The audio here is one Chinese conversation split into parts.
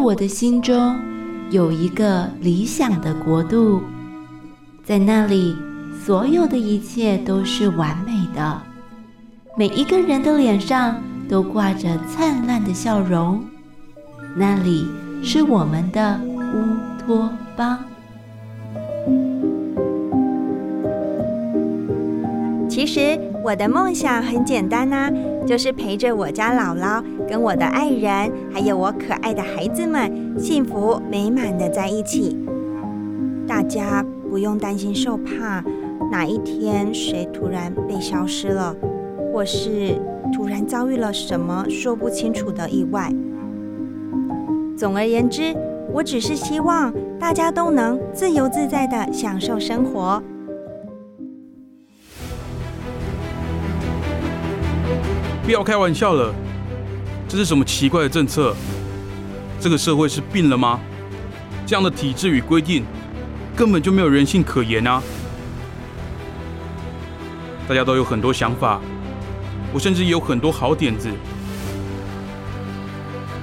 我的心中有一个理想的国度，在那里，所有的一切都是完美的，每一个人的脸上都挂着灿烂的笑容。那里是我们的乌托邦。其实我的梦想很简单呐、就是陪着我家姥姥。跟我的爱人，还有我可爱的孩子们，幸福美满的在一起。大家不用担心受怕，哪一天谁突然被消失了，或是突然遭遇了什么说不清楚的意外。总而言之，我只是希望大家都能自由自在的享受生活。不要开玩笑了。这是什么奇怪的政策？这个社会是病了吗？这样的体制与规定根本就没有人性可言啊！大家都有很多想法，我甚至有很多好点子。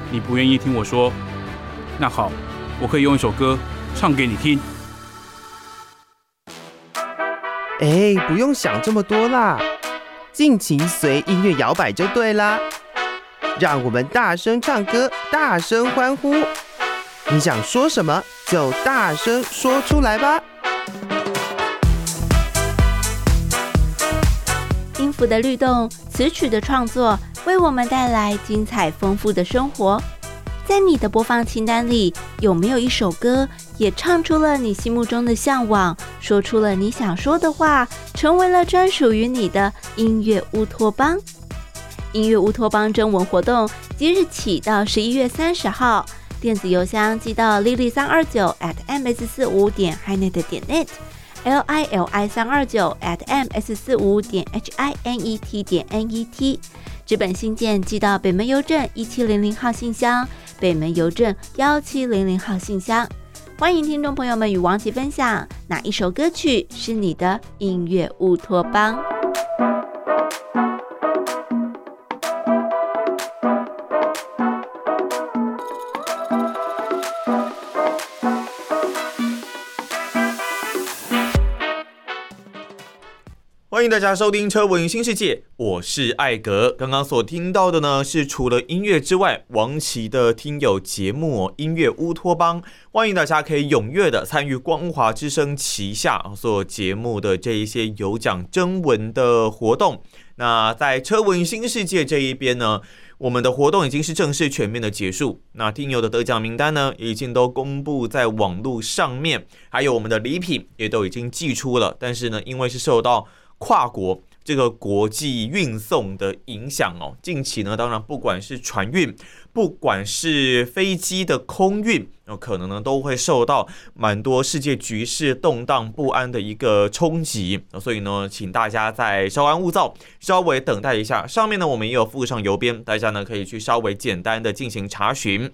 你不愿意听我说？那好，我可以用一首歌唱给你听。哎，不用想这么多啦，尽情随音乐摇摆就对啦。让我们大声唱歌，大声欢呼！你想说什么就大声说出来吧。音符的律动，词曲的创作，为我们带来精彩丰富的生活。在你的播放清单里，有没有一首歌也唱出了你心目中的向往，说出了你想说的话，成为了专属于你的音乐乌托邦？音乐乌托邦征文活动即日起到十一月三十号，电子邮箱寄到 lili 三二九 at ms 四五点 hinet 点 net，l i l i 三二九 at ms 四五点 h i n e t 点 n e t，纸本信件寄到北门邮政一七零零号信箱，北门邮政幺七零零号信箱。欢迎听众朋友们与王琦分享哪一首歌曲是你的音乐乌托邦。欢迎大家收听《车闻新世界》，我是艾格。刚刚所听到的呢，是除了音乐之外，王琦的听友节目《音乐乌托邦》。欢迎大家可以踊跃的参与光华之声旗下所节目的这一些有奖征文的活动。那在《车闻新世界》这一边呢，我们的活动已经是正式全面的结束。那听友的得奖名单呢，已经都公布在网络上面，还有我们的礼品也都已经寄出了。但是呢，因为是受到跨国这个国际运送的影响哦，近期呢，当然不管是船运，不管是飞机的空运，有可能呢都会受到蛮多世界局势动荡不安的一个冲击，所以呢，请大家再稍安勿躁，稍微等待一下。上面呢，我们也有附上邮编，大家呢可以去稍微简单的进行查询。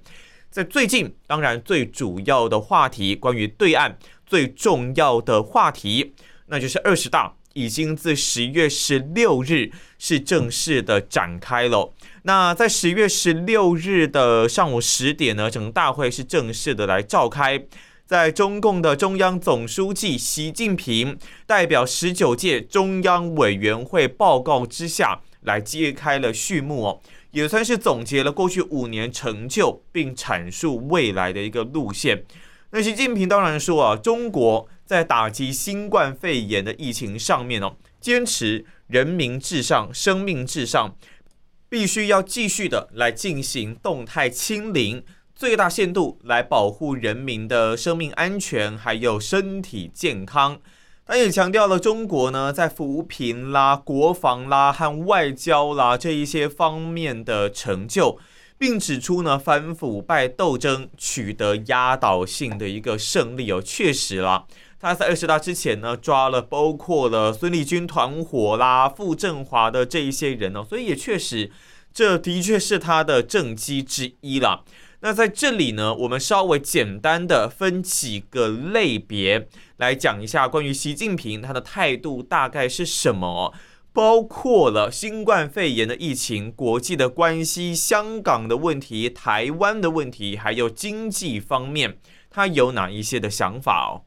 在最近，当然最主要的话题，关于对岸最重要的话题，那就是二十大。已经自十月十六日是正式的展开了。那在十月十六日的上午十点呢，整个大会是正式的来召开，在中共的中央总书记习近平代表十九届中央委员会报告之下来揭开了序幕哦，也算是总结了过去五年成就，并阐述未来的一个路线。那习近平当然说啊，中国。在打击新冠肺炎的疫情上面哦，坚持人民至上、生命至上，必须要继续的来进行动态清零，最大限度来保护人民的生命安全，还有身体健康。他也强调了中国呢，在扶贫啦、国防啦和外交啦这一些方面的成就。并指出呢，反腐败斗争取得压倒性的一个胜利哦，确实啦，他在二十大之前呢，抓了包括了孙立军团伙啦、傅政华的这一些人哦，所以也确实，这的确是他的政绩之一啦。那在这里呢，我们稍微简单的分几个类别来讲一下关于习近平他的态度大概是什么。包括了新冠肺炎的疫情、国际的关系、香港的问题、台湾的问题，还有经济方面，他有哪一些的想法哦？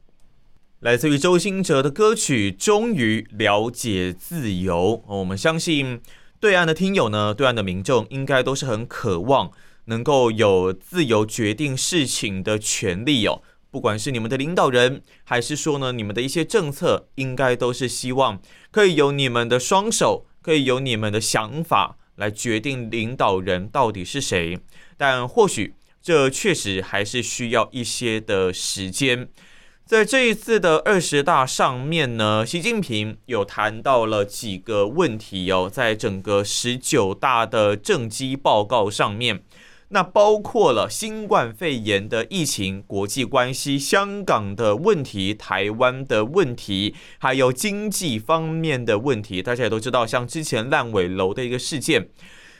来自于周兴哲的歌曲《终于了解自由》，我们相信对岸的听友呢，对岸的民众应该都是很渴望能够有自由决定事情的权利哦。不管是你们的领导人，还是说呢，你们的一些政策，应该都是希望可以由你们的双手，可以由你们的想法来决定领导人到底是谁。但或许这确实还是需要一些的时间。在这一次的二十大上面呢，习近平有谈到了几个问题哦，在整个十九大的政绩报告上面。那包括了新冠肺炎的疫情、国际关系、香港的问题、台湾的问题，还有经济方面的问题。大家也都知道，像之前烂尾楼的一个事件。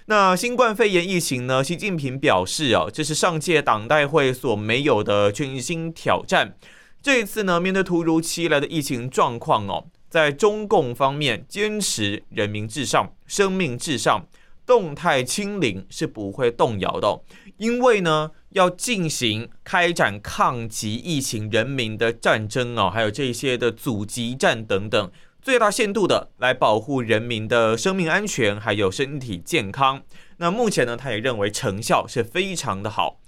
那新冠肺炎疫情呢？习近平表示啊，这是上届党代会所没有的全新挑战。这一次呢，面对突如其来的疫情状况哦，在中共方面坚持人民至上、生命至上。动态清零是不会动摇的，因为呢，要进行开展抗击疫情人民的战争哦，还有这些的阻击战等等，最大限度的来保护人民的生命安全，还有身体健康。那目前呢，他也认为成效是非常的好。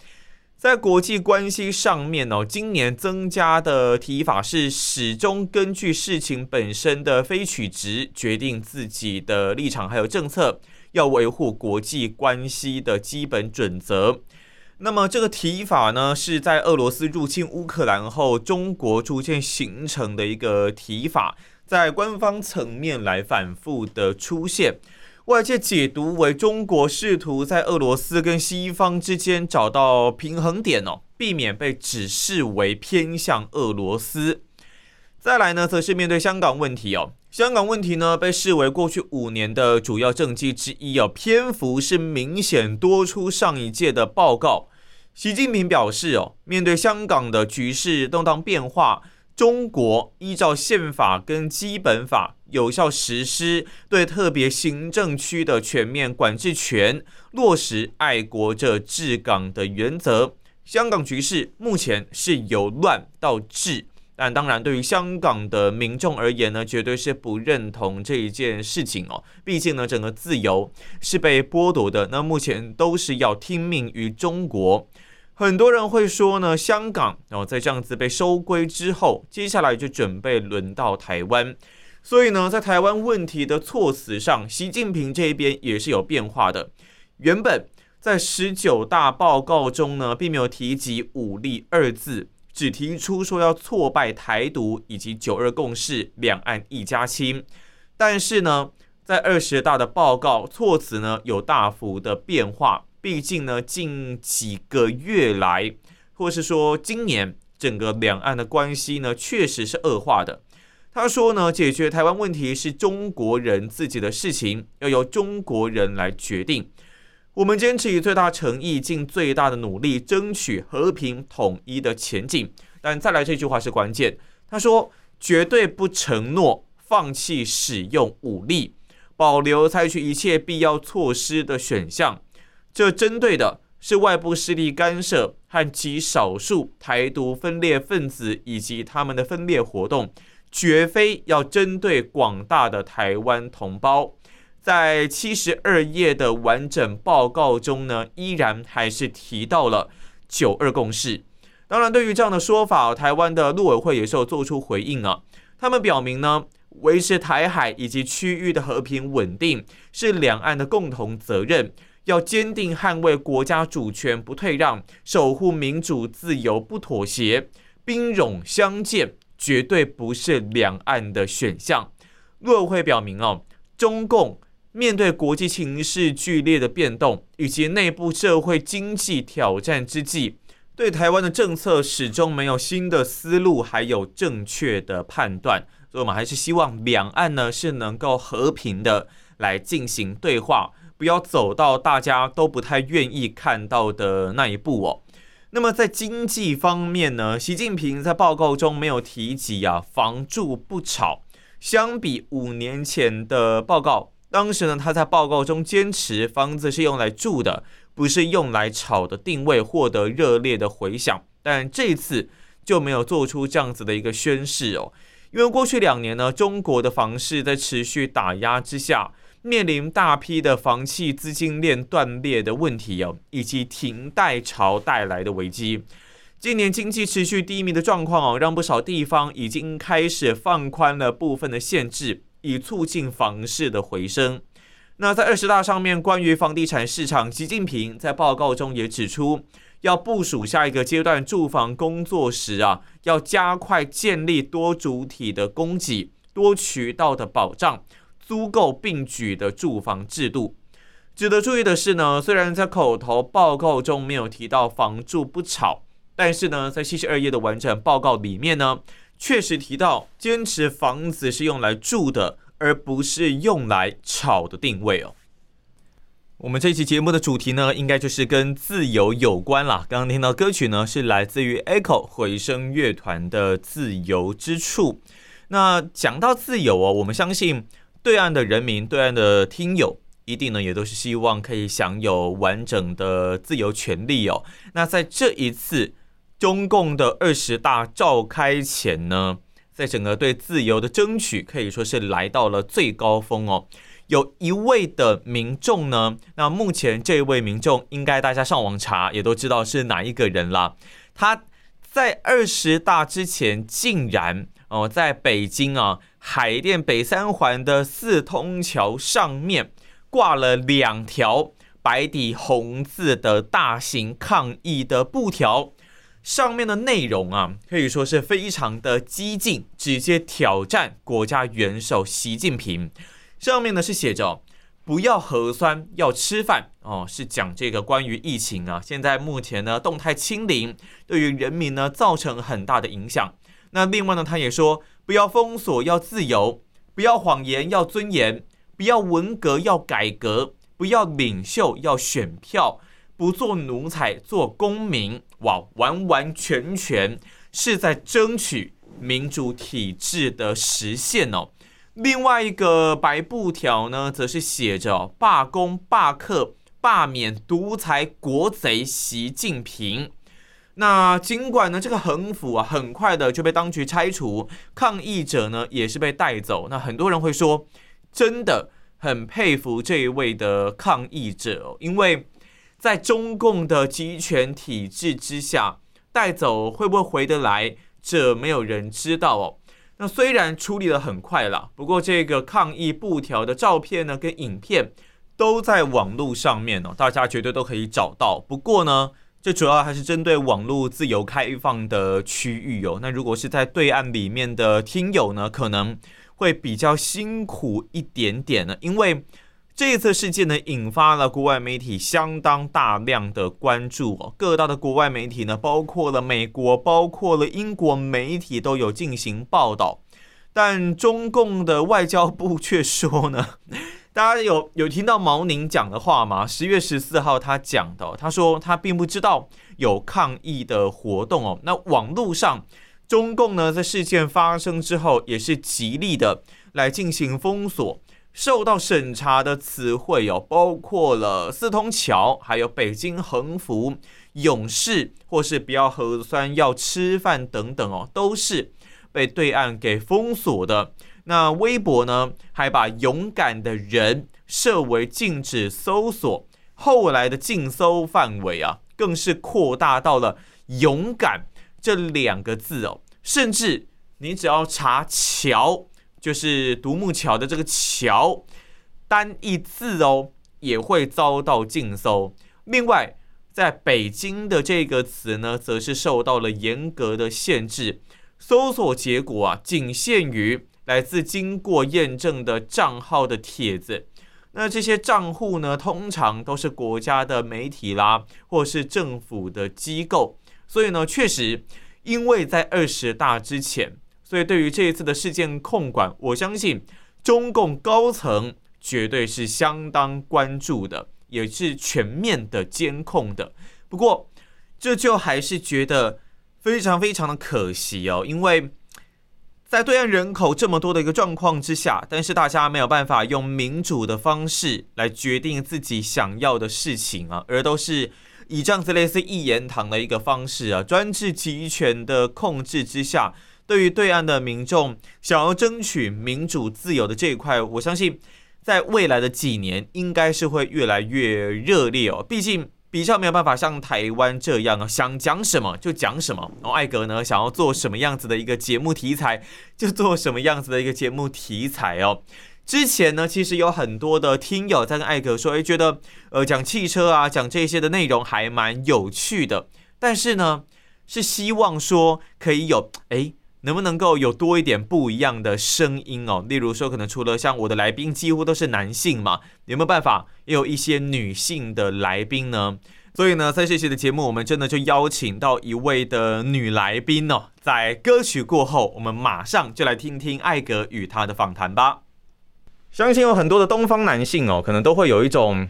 在国际关系上面哦，今年增加的提法是始终根据事情本身的非曲直决定自己的立场还有政策。要维护国际关系的基本准则。那么这个提法呢，是在俄罗斯入侵乌克兰后，中国逐渐形成的一个提法，在官方层面来反复的出现，外界解读为中国试图在俄罗斯跟西方之间找到平衡点哦，避免被指视为偏向俄罗斯。再来呢，则是面对香港问题哦。香港问题呢，被视为过去五年的主要政绩之一哦，篇幅是明显多出上一届的报告。习近平表示哦，面对香港的局势动荡变化，中国依照宪法跟基本法有效实施对特别行政区的全面管制权，落实爱国者治港的原则。香港局势目前是由乱到治。但当然，对于香港的民众而言呢，绝对是不认同这一件事情哦。毕竟呢，整个自由是被剥夺的。那目前都是要听命于中国。很多人会说呢，香港然后在这样子被收归之后，接下来就准备轮到台湾。所以呢，在台湾问题的措辞上，习近平这边也是有变化的。原本在十九大报告中呢，并没有提及武力二字。只提出说要挫败台独以及九二共识、两岸一家亲，但是呢，在二十大的报告措辞呢有大幅的变化。毕竟呢，近几个月来，或是说今年，整个两岸的关系呢确实是恶化的。他说呢，解决台湾问题是中国人自己的事情，要由中国人来决定。我们坚持以最大诚意，尽最大的努力，争取和平统一的前景。但再来这句话是关键，他说绝对不承诺放弃使用武力，保留采取一切必要措施的选项。这针对的是外部势力干涉和极少数台独分裂分子以及他们的分裂活动，绝非要针对广大的台湾同胞。在七十二页的完整报告中呢，依然还是提到了九二共识。当然，对于这样的说法，台湾的陆委会也是有做出回应啊。他们表明呢，维持台海以及区域的和平稳定是两岸的共同责任，要坚定捍卫国家主权不退让，守护民主自由不妥协，兵戎相见绝对不是两岸的选项。陆委会表明哦，中共。面对国际情势剧烈的变动，以及内部社会经济挑战之际，对台湾的政策始终没有新的思路，还有正确的判断。所以，我们还是希望两岸呢是能够和平的来进行对话，不要走到大家都不太愿意看到的那一步哦。那么在经济方面呢，习近平在报告中没有提及啊，房住不炒。相比五年前的报告，当时呢，他在报告中坚持房子是用来住的，不是用来炒的定位获得热烈的回响。但这次就没有做出这样子的一个宣示哦，因为过去两年呢，中国的房市在持续打压之下。面临大批的房企资金链断裂的问题哦，以及停贷潮带来的危机。今年经济持续低迷的状况哦，让不少地方已经开始放宽了部分的限制，以促进房市的回升。那在二十大上面，关于房地产市场，习近平在报告中也指出，要部署下一个阶段住房工作时啊，要加快建立多主体的供给、多渠道的保障。租购并举的住房制度。值得注意的是呢，虽然在口头报告中没有提到房住不炒，但是呢，在七十二页的完整报告里面呢，确实提到坚持房子是用来住的，而不是用来炒的定位哦。我们这期节目的主题呢，应该就是跟自由有关啦。刚刚听到歌曲呢，是来自于 Echo 回声乐团的《自由之处》。那讲到自由哦，我们相信。对岸的人民，对岸的听友，一定呢也都是希望可以享有完整的自由权利哦。那在这一次中共的二十大召开前呢，在整个对自由的争取可以说是来到了最高峰哦。有一位的民众呢，那目前这位民众应该大家上网查也都知道是哪一个人了。他在二十大之前竟然哦，在北京啊。海淀北三环的四通桥上面挂了两条白底红字的大型抗议的布条，上面的内容啊，可以说是非常的激进，直接挑战国家元首习近平。上面呢是写着“不要核酸，要吃饭”哦，是讲这个关于疫情啊，现在目前呢动态清零对于人民呢造成很大的影响。那另外呢，他也说。不要封锁，要自由；不要谎言，要尊严；不要文革，要改革；不要领袖，要选票；不做奴才，做公民。哇，完完全全是在争取民主体制的实现哦。另外一个白布条呢，则是写着“罢工、罢课、罢免独裁国贼习近平”。那尽管呢，这个横幅啊，很快的就被当局拆除，抗议者呢也是被带走。那很多人会说，真的很佩服这一位的抗议者哦，因为在中共的集权体制之下，带走会不会回得来，这没有人知道哦。那虽然处理得很快了，不过这个抗议布条的照片呢，跟影片都在网络上面哦，大家绝对都可以找到。不过呢。这主要还是针对网络自由开放的区域哦。那如果是在对岸里面的听友呢，可能会比较辛苦一点点呢，因为这次事件呢，引发了国外媒体相当大量的关注哦。各大的国外媒体呢，包括了美国，包括了英国媒体都有进行报道，但中共的外交部却说呢。大家有有听到毛宁讲的话吗？十月十四号他讲的，他说他并不知道有抗议的活动哦。那网络上，中共呢在事件发生之后，也是极力的来进行封锁。受到审查的词汇有包括了四通桥，还有北京横幅、勇士，或是不要核酸要吃饭等等哦，都是被对岸给封锁的。那微博呢，还把勇敢的人设为禁止搜索，后来的禁搜范围啊，更是扩大到了“勇敢”这两个字哦，甚至你只要查“桥”，就是独木桥的这个“桥”，单一字哦，也会遭到禁搜。另外，在北京的这个词呢，则是受到了严格的限制，搜索结果啊，仅限于。来自经过验证的账号的帖子，那这些账户呢，通常都是国家的媒体啦，或是政府的机构。所以呢，确实，因为在二十大之前，所以对于这一次的事件控管，我相信中共高层绝对是相当关注的，也是全面的监控的。不过，这就还是觉得非常非常的可惜哦，因为。在对岸人口这么多的一个状况之下，但是大家没有办法用民主的方式来决定自己想要的事情啊，而都是以这样子类似一言堂的一个方式啊，专制集权的控制之下，对于对岸的民众想要争取民主自由的这一块，我相信在未来的几年应该是会越来越热烈哦，毕竟。比较没有办法像台湾这样啊，想讲什么就讲什么。然后艾格呢，想要做什么样子的一个节目题材，就做什么样子的一个节目题材哦。之前呢，其实有很多的听友在跟艾格说，诶，觉得呃讲汽车啊，讲这些的内容还蛮有趣的，但是呢，是希望说可以有诶。能不能够有多一点不一样的声音哦？例如说，可能除了像我的来宾几乎都是男性嘛，有没有办法也有一些女性的来宾呢？所以呢，在这期的节目，我们真的就邀请到一位的女来宾哦。在歌曲过后，我们马上就来听听艾格与她的访谈吧。相信有很多的东方男性哦，可能都会有一种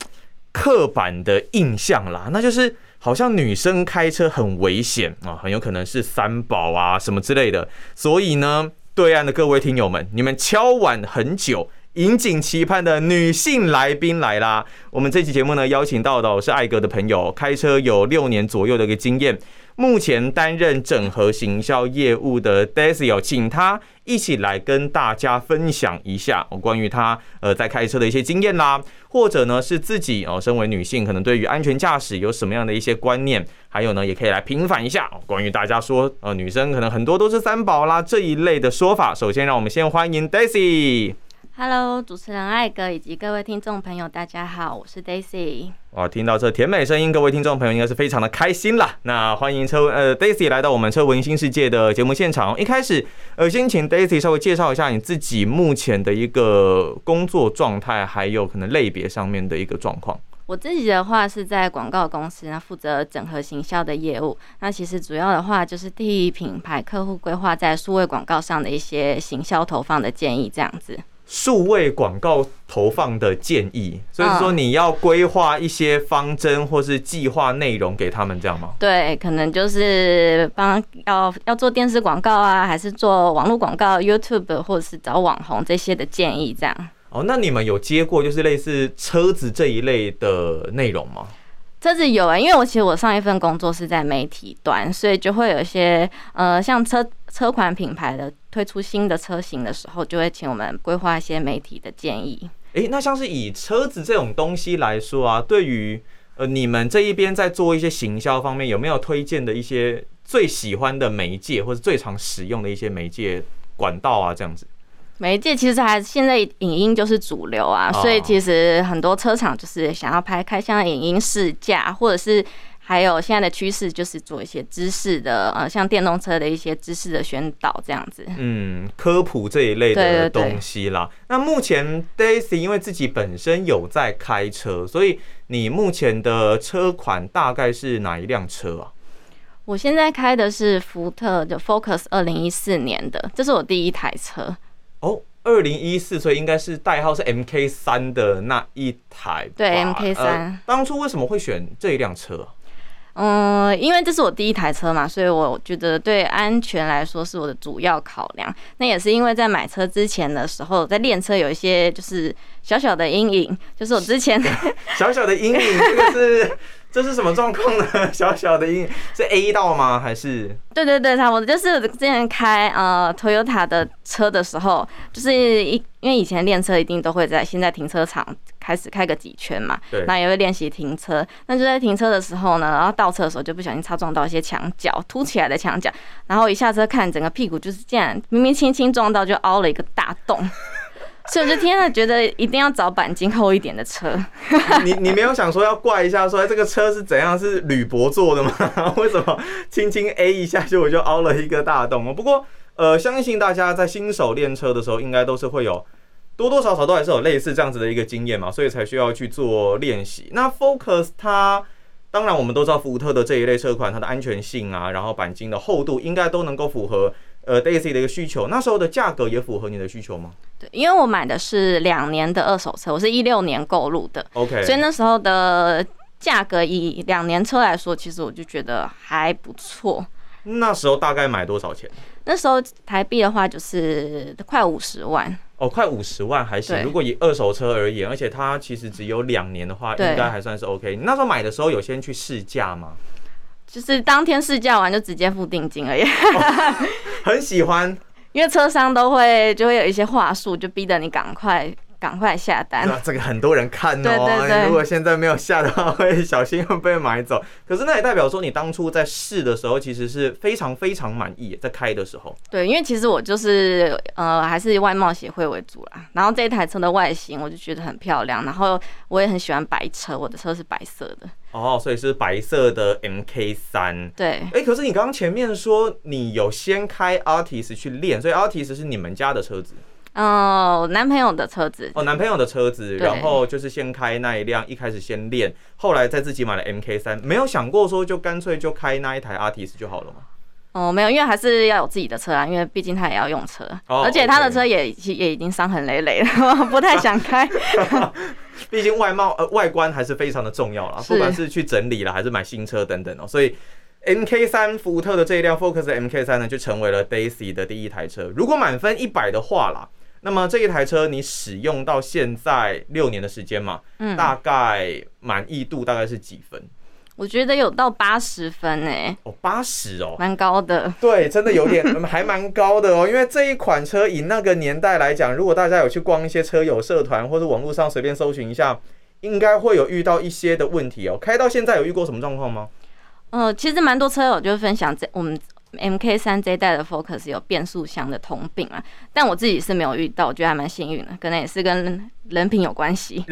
刻板的印象啦，那就是。好像女生开车很危险啊，很有可能是三宝啊什么之类的。所以呢，对岸的各位听友们，你们敲碗很久、引颈期盼的女性来宾来啦！我们这期节目呢，邀请到的是艾格的朋友，开车有六年左右的一个经验。目前担任整合行销业务的 Daisy，请他一起来跟大家分享一下，关于他呃在开车的一些经验啦，或者呢是自己哦，身为女性，可能对于安全驾驶有什么样的一些观念，还有呢也可以来平反一下关于大家说呃女生可能很多都是三宝啦这一类的说法。首先，让我们先欢迎 Daisy。Hello，主持人艾哥以及各位听众朋友，大家好，我是 Daisy。哇，听到这甜美声音，各位听众朋友应该是非常的开心啦。那欢迎车呃 Daisy 来到我们车文新世界的节目现场。一开始呃，先请 Daisy 稍微介绍一下你自己目前的一个工作状态，还有可能类别上面的一个状况。我自己的话是在广告公司，那负责整合行销的业务。那其实主要的话就是替品牌客户规划在数位广告上的一些行销投放的建议，这样子。数位广告投放的建议，所以说你要规划一些方针或是计划内容给他们，这样吗？对，可能就是帮要要做电视广告啊，还是做网络广告，YouTube 或者是找网红这些的建议，这样。哦，那你们有接过就是类似车子这一类的内容吗？车子有啊，因为我其实我上一份工作是在媒体端，所以就会有一些呃，像车车款品牌的推出新的车型的时候，就会请我们规划一些媒体的建议。诶、欸，那像是以车子这种东西来说啊，对于呃你们这一边在做一些行销方面，有没有推荐的一些最喜欢的媒介，或者最常使用的一些媒介管道啊，这样子？媒介其实还现在影音就是主流啊，所以其实很多车厂就是想要拍开箱影音试驾，或者是还有现在的趋势就是做一些知识的呃，像电动车的一些知识的宣导这样子。嗯，科普这一类的东西啦。那目前 Daisy 因为自己本身有在开车，所以你目前的车款大概是哪一辆车啊？我现在开的是福特的 Focus 二零一四年的，这是我第一台车。哦，二零一四，所以应该是代号是 MK 三的那一台。对，MK 三。呃，当初为什么会选这一辆车？嗯，因为这是我第一台车嘛，所以我觉得对安全来说是我的主要考量。那也是因为在买车之前的时候，在练车有一些就是小小的阴影，就是我之前 小小的阴影，这个是。这是什么状况呢？小小的阴影是 A 道吗？还是？对对对，差不多就是之前开呃 Toyota 的车的时候，就是一因为以前练车一定都会在现在停车场开始开个几圈嘛，对，那也会练习停车。那就在停车的时候呢，然后倒车的时候就不小心擦撞到一些墙角，凸起来的墙角，然后一下车看整个屁股就是这样，明明轻轻撞到就凹了一个大洞。所以我就天呐，觉得一定要找钣金厚一点的车。你你没有想说要怪一下，说这个车是怎样？是铝箔做的吗？为什么轻轻 A 一下就我就凹了一个大洞？不过呃，相信大家在新手练车的时候，应该都是会有多多少少都还是有类似这样子的一个经验嘛，所以才需要去做练习。那 Focus 它，当然我们都知道福特的这一类车款，它的安全性啊，然后钣金的厚度应该都能够符合呃 Daisy 的一个需求。那时候的价格也符合你的需求吗？对，因为我买的是两年的二手车，我是一六年购入的，OK，所以那时候的价格以两年车来说，其实我就觉得还不错。那时候大概买多少钱？那时候台币的话就是快五十万哦，快五十万还行。如果以二手车而言，而且它其实只有两年的话，应该还算是 OK。你那时候买的时候有先去试驾吗？就是当天试驾完就直接付定金而已。哦，很喜欢，因为车商都会就会有一些话术，就逼得你赶快。赶快下单！那这个很多人看哦。对对对，如果现在没有下的话，会小心会被买走。可是那也代表说，你当初在试的时候，其实是非常非常满意，在开的时候。对，因为其实我就是呃，还是外貌协会为主啦。然后这一台车的外形，我就觉得很漂亮。然后我也很喜欢白车，我的车是白色的。哦，所以是白色的 MK 三。对。哎，可是你刚刚前面说你有先开 Artis 去练，所以 Artis 是你们家的车子。哦，男朋友的车子哦，男朋友的车子，然后就是先开那一辆，一开始先练，后来再自己买了 MK 三，没有想过说就干脆就开那一台 Altis 就好了吗？哦，没有，因为还是要有自己的车啊，因为毕竟他也要用车，哦、而且他的车也也已经伤痕累累了，不太想开。毕竟外貌呃外观还是非常的重要啦，不管是去整理了还是买新车等等哦，所以 MK 三福特的这一辆 Focus MK 三呢，就成为了 Daisy 的第一台车。如果满分一百的话啦。那么这一台车你使用到现在六年的时间嘛，嗯，大概满意度大概是几分？我觉得有到八十分诶。哦，八十哦，蛮高的。对，真的有点 还蛮高的哦。因为这一款车以那个年代来讲，如果大家有去逛一些车友社团或者网络上随便搜寻一下，应该会有遇到一些的问题哦。开到现在有遇过什么状况吗？呃，其实蛮多车友就分享这我们。MK 三这一代的 Focus 有变速箱的通病啊，但我自己是没有遇到，我觉得还蛮幸运的，可能也是跟人品有关系。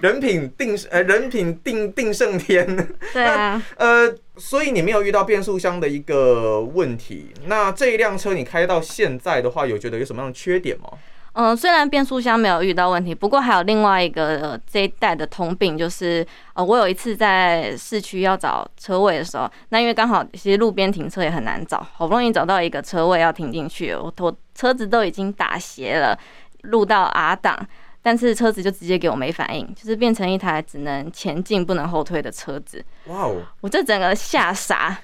人 品定呃，人品定定胜天。对啊，呃，所以你没有遇到变速箱的一个问题。那这一辆车你开到现在的话，有觉得有什么样的缺点吗？嗯，虽然变速箱没有遇到问题，不过还有另外一个、呃、这一代的通病，就是呃，我有一次在市区要找车位的时候，那因为刚好其实路边停车也很难找，好不容易找到一个车位要停进去，我我车子都已经打斜了，录到 R 档，但是车子就直接给我没反应，就是变成一台只能前进不能后退的车子。哇哦！我这整个吓傻。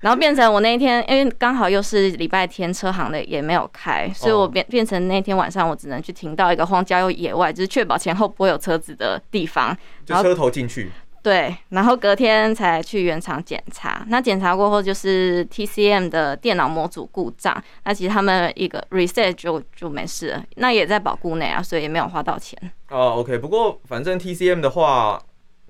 然后变成我那一天，因为刚好又是礼拜天，车行的也没有开，所以我变变成那天晚上，我只能去停到一个荒郊野外，就是确保前后不会有车子的地方，就车头进去。对，然后隔天才去原厂检查。那检查过后就是 TCM 的电脑模组故障，那其实他们一个 reset 就就没事了，那也在保固内啊，所以也没有花到钱。哦，OK，不过反正 TCM 的话。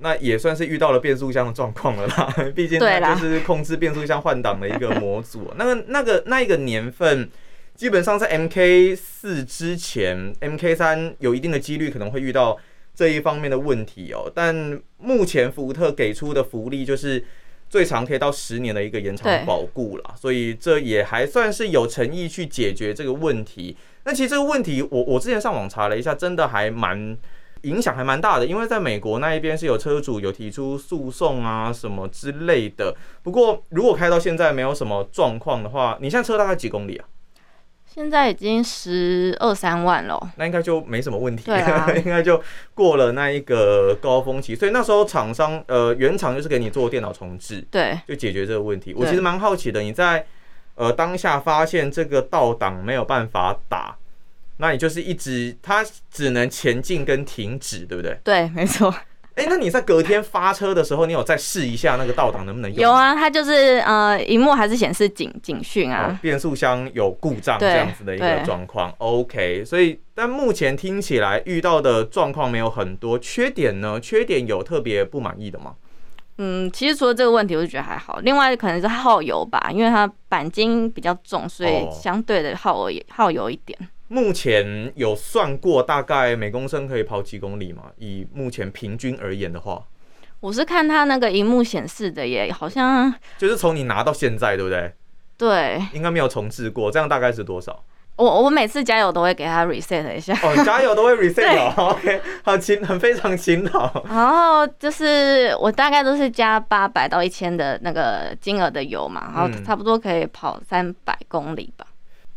那也算是遇到了变速箱的状况了啦，毕竟它就是控制变速箱换挡的一个模组。那个、那个、那一个年份，基本上在 MK 四之前，MK 三有一定的几率可能会遇到这一方面的问题哦。但目前福特给出的福利就是最长可以到十年的一个延长保固了，所以这也还算是有诚意去解决这个问题。那其实这个问题，我我之前上网查了一下，真的还蛮。影响还蛮大的，因为在美国那一边是有车主有提出诉讼啊什么之类的。不过如果开到现在没有什么状况的话，你现在车大概几公里啊？现在已经十二三万了，那应该就没什么问题，对啊，应该就过了那一个高峰期。所以那时候厂商呃原厂就是给你做电脑重置，对，就解决这个问题。我其实蛮好奇的，你在呃当下发现这个倒档没有办法打。那你就是一直，它只能前进跟停止，对不对？对，没错。哎，那你在隔天发车的时候，你有再试一下那个倒档能不能用？有啊，它就是呃，荧幕还是显示警警讯啊、哦，变速箱有故障这样子的一个状况。OK，所以但目前听起来遇到的状况没有很多，缺点呢？缺点有特别不满意的吗？嗯，其实除了这个问题，我就觉得还好。另外可能是耗油吧，因为它钣金比较重，所以相对的耗油耗油一点。目前有算过大概每公升可以跑几公里吗？以目前平均而言的话，我是看它那个荧幕显示的耶，好像就是从你拿到现在，对不对？对，应该没有重置过，这样大概是多少？我我每次加油都会给他 reset 一下。哦，加油都会 reset 哦。OK，好勤，很非常勤劳。然后就是我大概都是加八百到一千的那个金额的油嘛，然后差不多可以跑三百公里吧。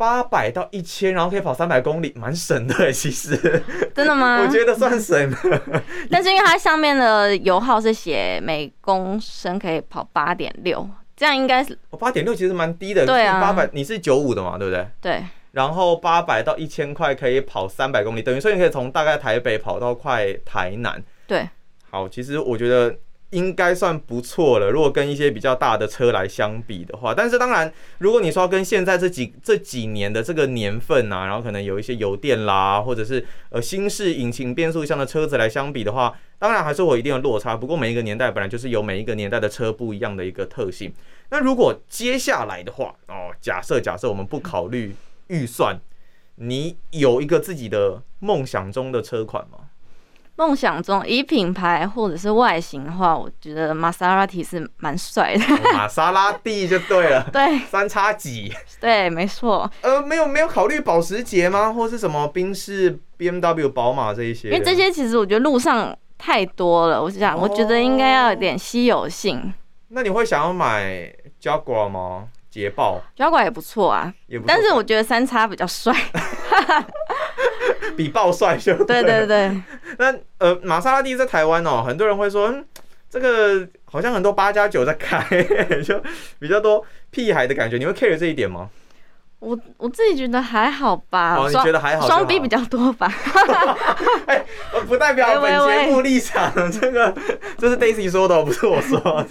八百到一千，然后可以跑三百公里，蛮省的其实。真的吗？我觉得算省。但是因为它上面的油耗是写每公升可以跑八点六，这样应该是。哦，八点六其实蛮低的。对啊。八百，你是九五的嘛？对不对？对。然后八百到一千块可以跑三百公里，等于说你可以从大概台北跑到快台南。对，好，其实我觉得应该算不错了。如果跟一些比较大的车来相比的话，但是当然，如果你说跟现在这几这几年的这个年份啊，然后可能有一些油电啦，或者是呃新式引擎变速箱的车子来相比的话，当然还是会有一定的落差。不过每一个年代本来就是有每一个年代的车不一样的一个特性。那如果接下来的话，哦，假设假设我们不考虑。预算，你有一个自己的梦想中的车款吗？梦想中以品牌或者是外形的话，我觉得玛莎拉蒂是蛮帅的。玛莎拉蒂就对了，对，三叉戟，对，没错。呃，没有没有考虑保时捷吗？或是什么宾士、BMW、宝马这一些？因为这些其实我觉得路上太多了，我想我觉得应该要有点稀有性。哦，那你会想要买 Jaguar 吗？捷豹，Jaguar 也不错啊，也但是我觉得三叉比较帅，比爆帅就对对对。那呃，玛莎拉蒂在台湾哦，很多人会说，嗯，这个好像很多八加九在开，就比较多屁孩的感觉。你会 care 这一点吗？我我自己觉得还好吧。哦，你觉得还好？双 B 比较多吧。哎，不代表本节目立场，这个这是 Daisy 说的，不是我说的。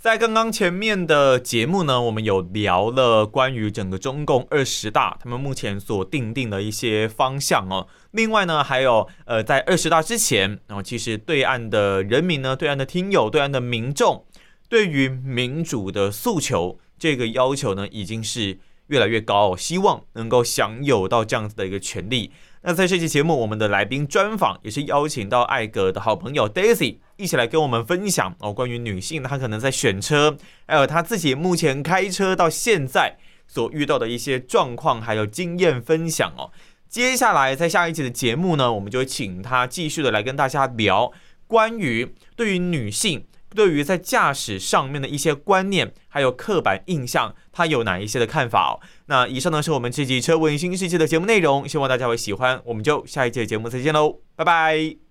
在刚刚前面的节目呢，我们有聊了关于整个中共二十大他们目前所定定的一些方向哦。另外呢，还有呃，在二十大之前，然后其实对岸的人民呢，对岸的听友，对岸的民众，对于民主的诉求这个要求呢，已经是越来越高，希望能够享有到这样子的一个权利。那在这期节目，我们的来宾专访也是邀请到艾格的好朋友 Daisy 一起来跟我们分享哦，关于女性她可能在选车，还有她自己目前开车到现在所遇到的一些状况，还有经验分享哦。接下来在下一期的节目呢，我们就请她继续的来跟大家聊关于对于女性。对于在驾驶上面的一些观念，还有刻板印象，他有哪一些的看法哦？那以上呢是我们这期车闻新世界的节目内容，希望大家会喜欢。我们就下一节节目再见喽，拜拜。